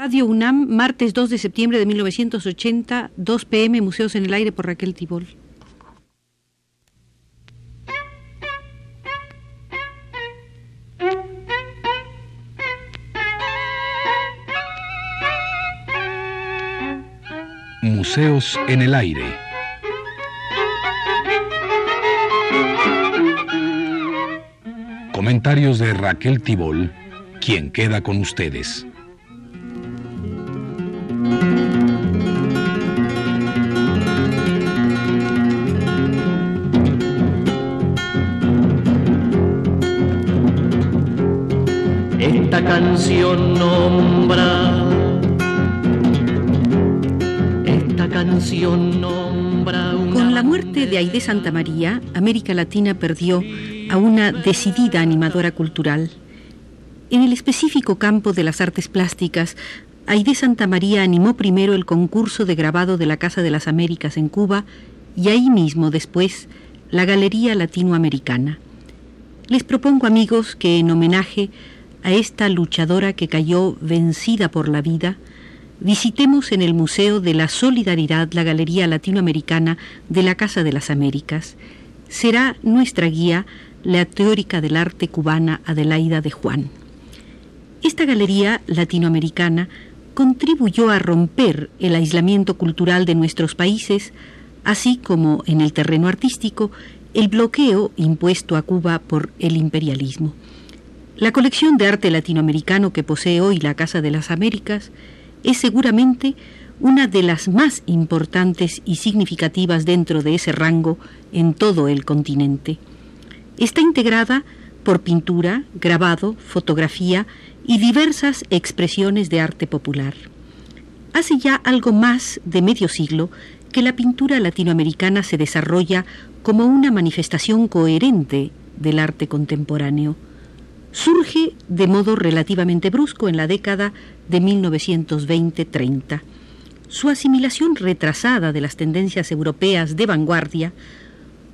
Radio UNAM, martes 2 de septiembre de 1980, 2 pm, Museos en el Aire por Raquel Tibol. Museos en el Aire. Comentarios de Raquel Tibol, quien queda con ustedes. Santa María, América Latina perdió a una decidida animadora cultural. En el específico campo de las artes plásticas, Aide Santa María animó primero el concurso de grabado de la Casa de las Américas en Cuba y ahí mismo después la Galería Latinoamericana. Les propongo amigos que en homenaje a esta luchadora que cayó vencida por la vida, visitemos en el Museo de la Solidaridad la Galería Latinoamericana de la Casa de las Américas. Será nuestra guía la teórica del arte cubana Adelaida de Juan. Esta galería latinoamericana contribuyó a romper el aislamiento cultural de nuestros países, así como en el terreno artístico el bloqueo impuesto a Cuba por el imperialismo. La colección de arte latinoamericano que posee hoy la Casa de las Américas es seguramente una de las más importantes y significativas dentro de ese rango en todo el continente. Está integrada por pintura, grabado, fotografía y diversas expresiones de arte popular. Hace ya algo más de medio siglo que la pintura latinoamericana se desarrolla como una manifestación coherente del arte contemporáneo. Surge de modo relativamente brusco en la década de 1920-30. Su asimilación retrasada de las tendencias europeas de vanguardia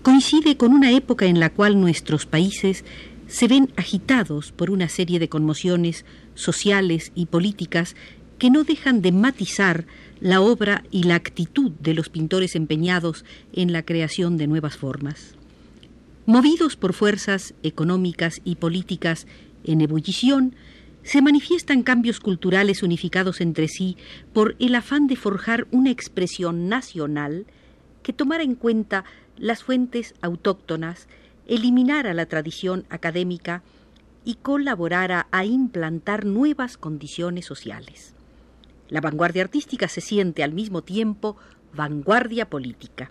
coincide con una época en la cual nuestros países se ven agitados por una serie de conmociones sociales y políticas que no dejan de matizar la obra y la actitud de los pintores empeñados en la creación de nuevas formas. Movidos por fuerzas económicas y políticas en ebullición, se manifiestan cambios culturales unificados entre sí por el afán de forjar una expresión nacional que tomara en cuenta las fuentes autóctonas, eliminara la tradición académica y colaborara a implantar nuevas condiciones sociales. La vanguardia artística se siente al mismo tiempo vanguardia política.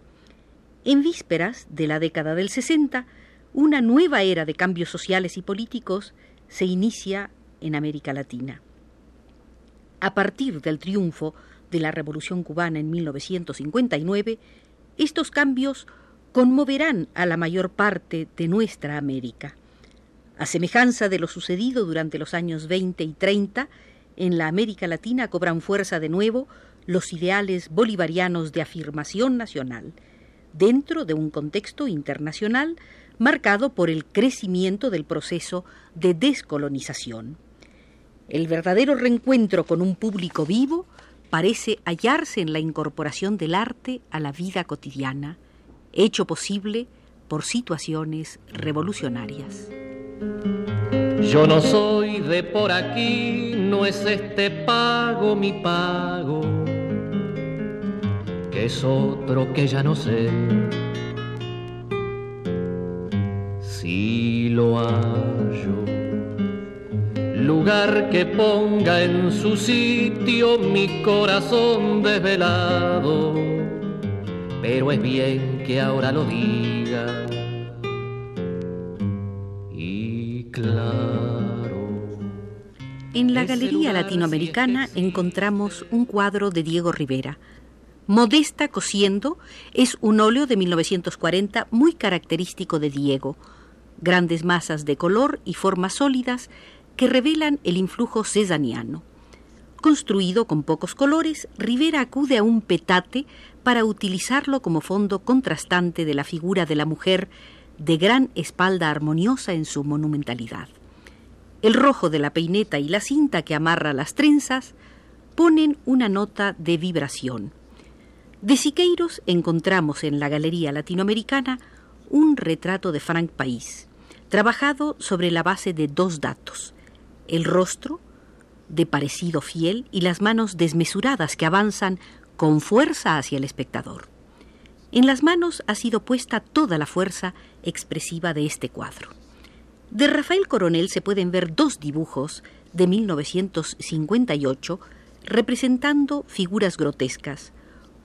En vísperas de la década del 60, una nueva era de cambios sociales y políticos se inicia en América Latina. A partir del triunfo de la Revolución cubana en 1959, estos cambios conmoverán a la mayor parte de nuestra América. A semejanza de lo sucedido durante los años 20 y 30, en la América Latina cobran fuerza de nuevo los ideales bolivarianos de afirmación nacional, dentro de un contexto internacional marcado por el crecimiento del proceso de descolonización. El verdadero reencuentro con un público vivo parece hallarse en la incorporación del arte a la vida cotidiana, hecho posible por situaciones revolucionarias. Yo no soy de por aquí, no es este pago mi pago, que es otro que ya no sé. Si lo hallo, lugar que ponga en su sitio mi corazón desvelado, pero es bien que ahora lo diga. Y claro. En la Galería Latinoamericana encontramos un cuadro de Diego Rivera. Modesta cosiendo es un óleo de 1940 muy característico de Diego. Grandes masas de color y formas sólidas que revelan el influjo cesaniano. Construido con pocos colores, Rivera acude a un petate para utilizarlo como fondo contrastante de la figura de la mujer de gran espalda armoniosa en su monumentalidad. El rojo de la peineta y la cinta que amarra las trenzas ponen una nota de vibración. De Siqueiros encontramos en la Galería Latinoamericana un retrato de Frank País, trabajado sobre la base de dos datos, el rostro, de parecido fiel, y las manos desmesuradas que avanzan con fuerza hacia el espectador. En las manos ha sido puesta toda la fuerza expresiva de este cuadro. De Rafael Coronel se pueden ver dos dibujos de 1958 representando figuras grotescas,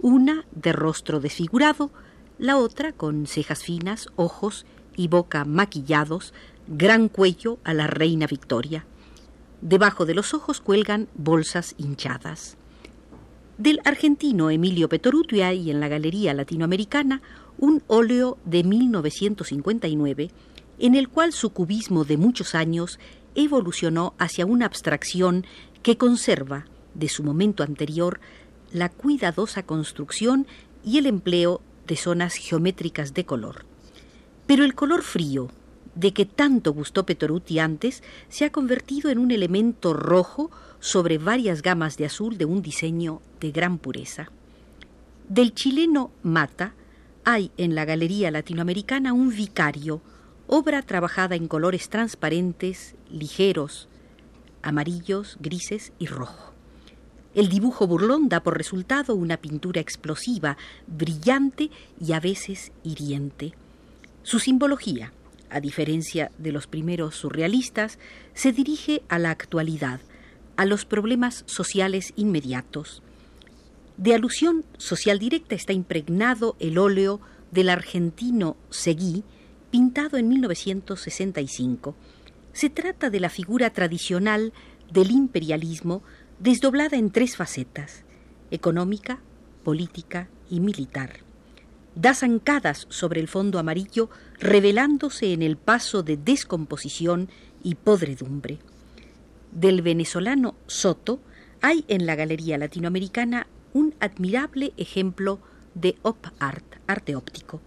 una de rostro desfigurado, la otra con cejas finas, ojos y boca maquillados, gran cuello a la reina Victoria. Debajo de los ojos cuelgan bolsas hinchadas. Del argentino Emilio Petoruti hay en la Galería Latinoamericana un óleo de 1959 en el cual su cubismo de muchos años evolucionó hacia una abstracción que conserva, de su momento anterior, la cuidadosa construcción y el empleo de zonas geométricas de color. Pero el color frío, de que tanto gustó Petoruti antes, se ha convertido en un elemento rojo sobre varias gamas de azul de un diseño de gran pureza. Del chileno Mata hay en la Galería Latinoamericana un vicario, obra trabajada en colores transparentes, ligeros, amarillos, grises y rojo. El dibujo burlón da por resultado una pintura explosiva, brillante y a veces hiriente. Su simbología, a diferencia de los primeros surrealistas, se dirige a la actualidad, a los problemas sociales inmediatos. De alusión social directa está impregnado el óleo del argentino Seguí, pintado en 1965. Se trata de la figura tradicional del imperialismo desdoblada en tres facetas, económica, política y militar. Da zancadas sobre el fondo amarillo, revelándose en el paso de descomposición y podredumbre. Del venezolano Soto hay en la Galería Latinoamericana un admirable ejemplo de op art, arte óptico.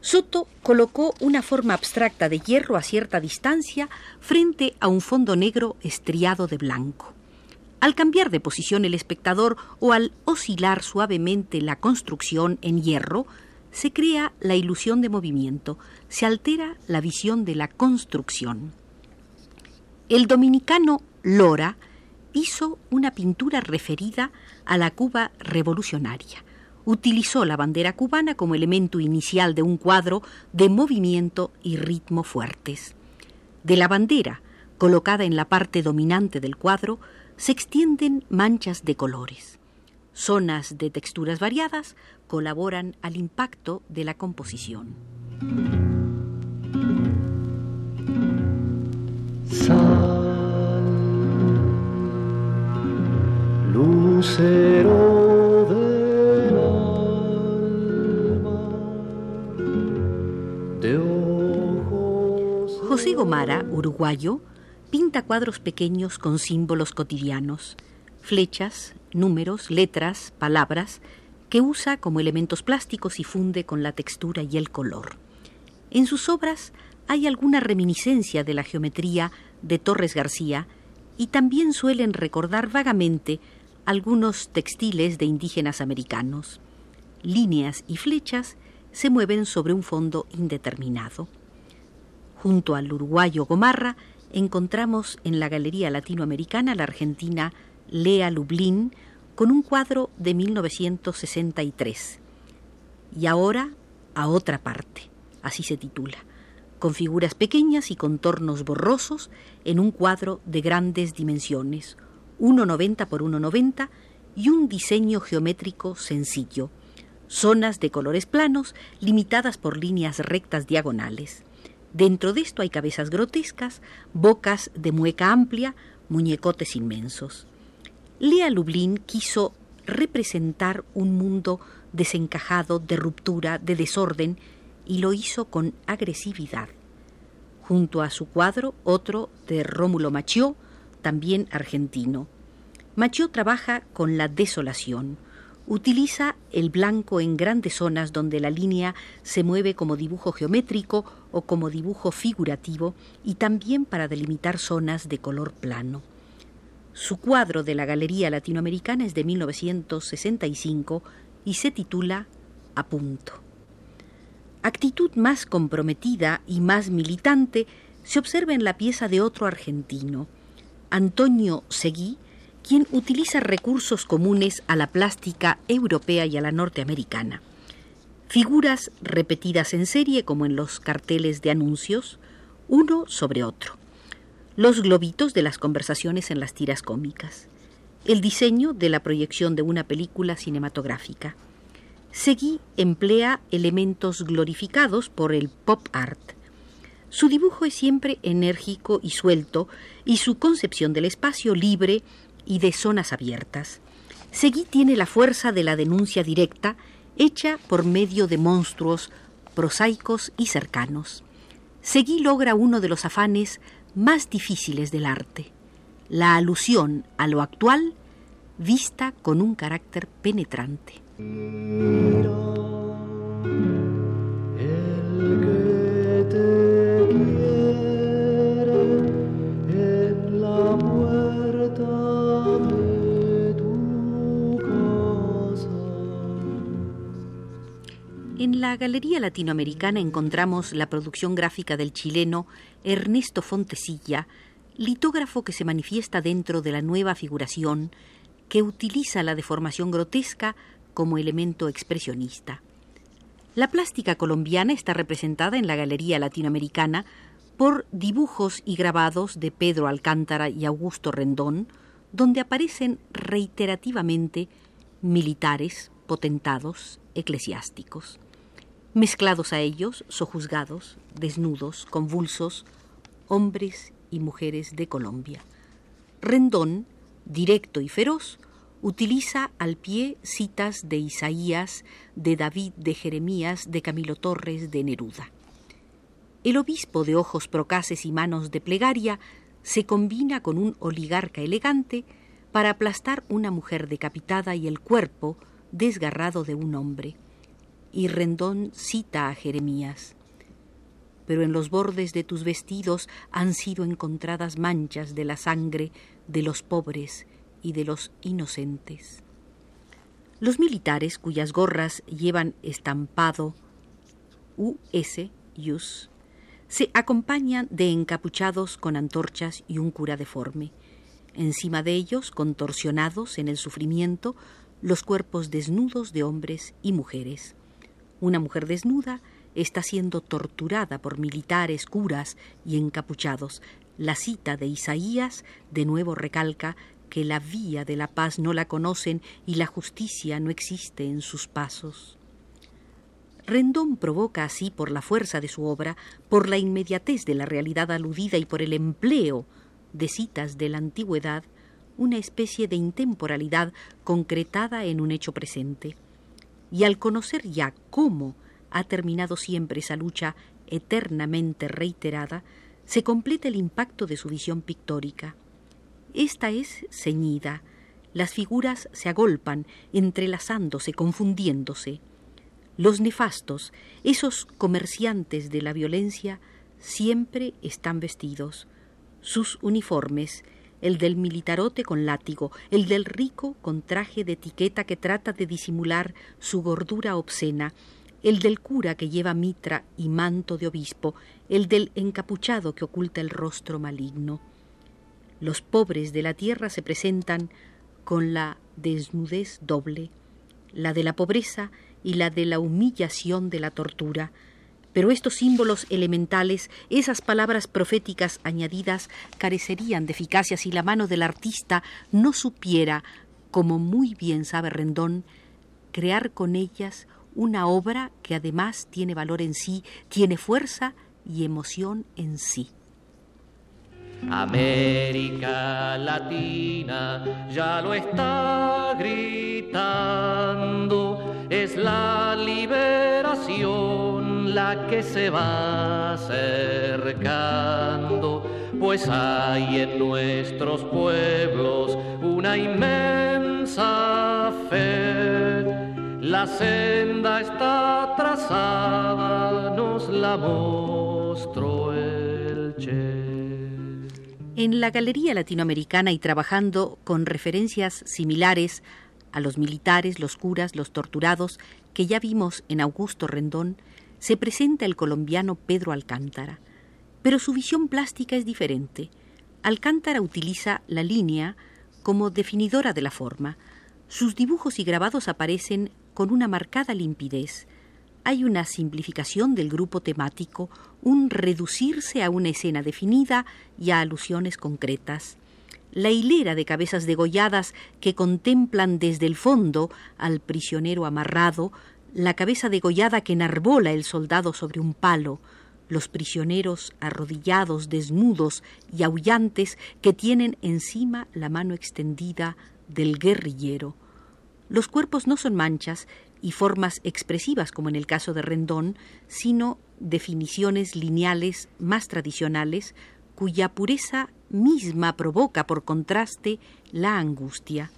Soto colocó una forma abstracta de hierro a cierta distancia frente a un fondo negro estriado de blanco. Al cambiar de posición el espectador o al oscilar suavemente la construcción en hierro, se crea la ilusión de movimiento, se altera la visión de la construcción. El dominicano Lora hizo una pintura referida a la Cuba revolucionaria. Utilizó la bandera cubana como elemento inicial de un cuadro de movimiento y ritmo fuertes. De la bandera, colocada en la parte dominante del cuadro, se extienden manchas de colores. Zonas de texturas variadas colaboran al impacto de la composición. lucero de José Gomara, uruguayo, pinta cuadros pequeños con símbolos cotidianos, flechas, números, letras, palabras, que usa como elementos plásticos y funde con la textura y el color. En sus obras hay alguna reminiscencia de la geometría de Torres García y también suelen recordar vagamente algunos textiles de indígenas americanos. Líneas y flechas se mueven sobre un fondo indeterminado. Junto al uruguayo Gomarra encontramos en la Galería Latinoamericana la argentina Lea Lublin con un cuadro de 1963. Y ahora a otra parte, así se titula, con figuras pequeñas y contornos borrosos en un cuadro de grandes dimensiones, 1,90 por 1,90 y un diseño geométrico sencillo, zonas de colores planos limitadas por líneas rectas diagonales. Dentro de esto hay cabezas grotescas, bocas de mueca amplia, muñecotes inmensos. Lea Lublin quiso representar un mundo desencajado, de ruptura, de desorden, y lo hizo con agresividad. Junto a su cuadro, otro de Rómulo Machió, también argentino. Machió trabaja con la desolación. Utiliza el blanco en grandes zonas donde la línea se mueve como dibujo geométrico o como dibujo figurativo y también para delimitar zonas de color plano. Su cuadro de la Galería Latinoamericana es de 1965 y se titula A punto. Actitud más comprometida y más militante se observa en la pieza de otro argentino, Antonio Seguí, quien utiliza recursos comunes a la plástica europea y a la norteamericana. Figuras repetidas en serie como en los carteles de anuncios, uno sobre otro los globitos de las conversaciones en las tiras cómicas, el diseño de la proyección de una película cinematográfica. Seguí emplea elementos glorificados por el pop art. Su dibujo es siempre enérgico y suelto y su concepción del espacio libre y de zonas abiertas. Seguí tiene la fuerza de la denuncia directa hecha por medio de monstruos prosaicos y cercanos. Seguí logra uno de los afanes más difíciles del arte, la alusión a lo actual vista con un carácter penetrante. En la Galería Latinoamericana encontramos la producción gráfica del chileno Ernesto Fontesilla, litógrafo que se manifiesta dentro de la nueva figuración que utiliza la deformación grotesca como elemento expresionista. La plástica colombiana está representada en la Galería Latinoamericana por dibujos y grabados de Pedro Alcántara y Augusto Rendón, donde aparecen reiterativamente militares, potentados, eclesiásticos. Mezclados a ellos, sojuzgados, desnudos, convulsos, hombres y mujeres de Colombia. Rendón, directo y feroz, utiliza al pie citas de Isaías, de David, de Jeremías, de Camilo Torres, de Neruda. El obispo de ojos procaces y manos de plegaria se combina con un oligarca elegante para aplastar una mujer decapitada y el cuerpo desgarrado de un hombre y Rendón cita a Jeremías. Pero en los bordes de tus vestidos han sido encontradas manchas de la sangre de los pobres y de los inocentes. Los militares cuyas gorras llevan estampado US, US, se acompañan de encapuchados con antorchas y un cura deforme. Encima de ellos, contorsionados en el sufrimiento, los cuerpos desnudos de hombres y mujeres. Una mujer desnuda está siendo torturada por militares, curas y encapuchados. La cita de Isaías de nuevo recalca que la vía de la paz no la conocen y la justicia no existe en sus pasos. Rendón provoca así por la fuerza de su obra, por la inmediatez de la realidad aludida y por el empleo de citas de la antigüedad, una especie de intemporalidad concretada en un hecho presente y al conocer ya cómo ha terminado siempre esa lucha eternamente reiterada, se completa el impacto de su visión pictórica. Esta es ceñida, las figuras se agolpan, entrelazándose, confundiéndose. Los nefastos, esos comerciantes de la violencia, siempre están vestidos. Sus uniformes, el del militarote con látigo, el del rico con traje de etiqueta que trata de disimular su gordura obscena, el del cura que lleva mitra y manto de obispo, el del encapuchado que oculta el rostro maligno. Los pobres de la tierra se presentan con la desnudez doble, la de la pobreza y la de la humillación de la tortura, pero estos símbolos elementales, esas palabras proféticas añadidas, carecerían de eficacia si la mano del artista no supiera, como muy bien sabe Rendón, crear con ellas una obra que además tiene valor en sí, tiene fuerza y emoción en sí. América Latina ya lo está gritando, es la liberación la que se va acercando, pues hay en nuestros pueblos una inmensa fe. La senda está trazada, nos la mostró el Che. En la Galería Latinoamericana y trabajando con referencias similares a los militares, los curas, los torturados que ya vimos en Augusto Rendón, se presenta el colombiano Pedro Alcántara. Pero su visión plástica es diferente. Alcántara utiliza la línea como definidora de la forma. Sus dibujos y grabados aparecen con una marcada limpidez, hay una simplificación del grupo temático, un reducirse a una escena definida y a alusiones concretas. La hilera de cabezas degolladas que contemplan desde el fondo al prisionero amarrado, la cabeza degollada que enarbola el soldado sobre un palo, los prisioneros arrodillados, desnudos y aullantes que tienen encima la mano extendida del guerrillero. Los cuerpos no son manchas y formas expresivas como en el caso de Rendón, sino definiciones lineales más tradicionales cuya pureza misma provoca por contraste la angustia.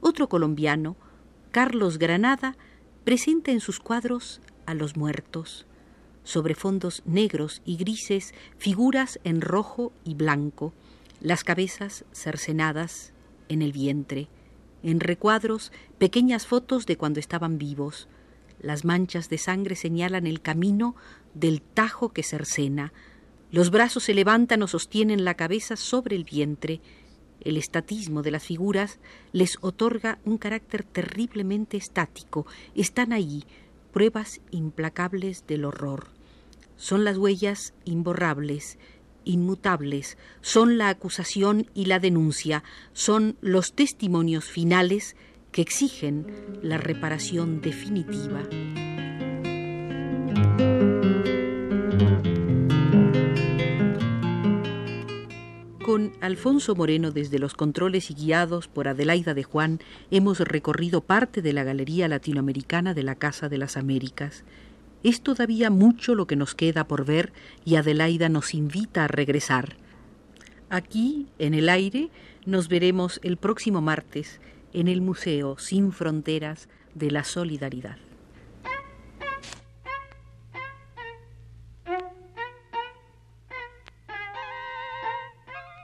Otro colombiano, Carlos Granada, presenta en sus cuadros a los muertos. Sobre fondos negros y grises, figuras en rojo y blanco, las cabezas cercenadas en el vientre en recuadros pequeñas fotos de cuando estaban vivos. Las manchas de sangre señalan el camino del tajo que cercena. Los brazos se levantan o sostienen la cabeza sobre el vientre. El estatismo de las figuras les otorga un carácter terriblemente estático. Están ahí, pruebas implacables del horror. Son las huellas imborrables, inmutables, son la acusación y la denuncia, son los testimonios finales que exigen la reparación definitiva. Con Alfonso Moreno desde los controles y guiados por Adelaida de Juan hemos recorrido parte de la Galería Latinoamericana de la Casa de las Américas. Es todavía mucho lo que nos queda por ver y Adelaida nos invita a regresar. Aquí, en el aire, nos veremos el próximo martes en el Museo Sin Fronteras de la Solidaridad.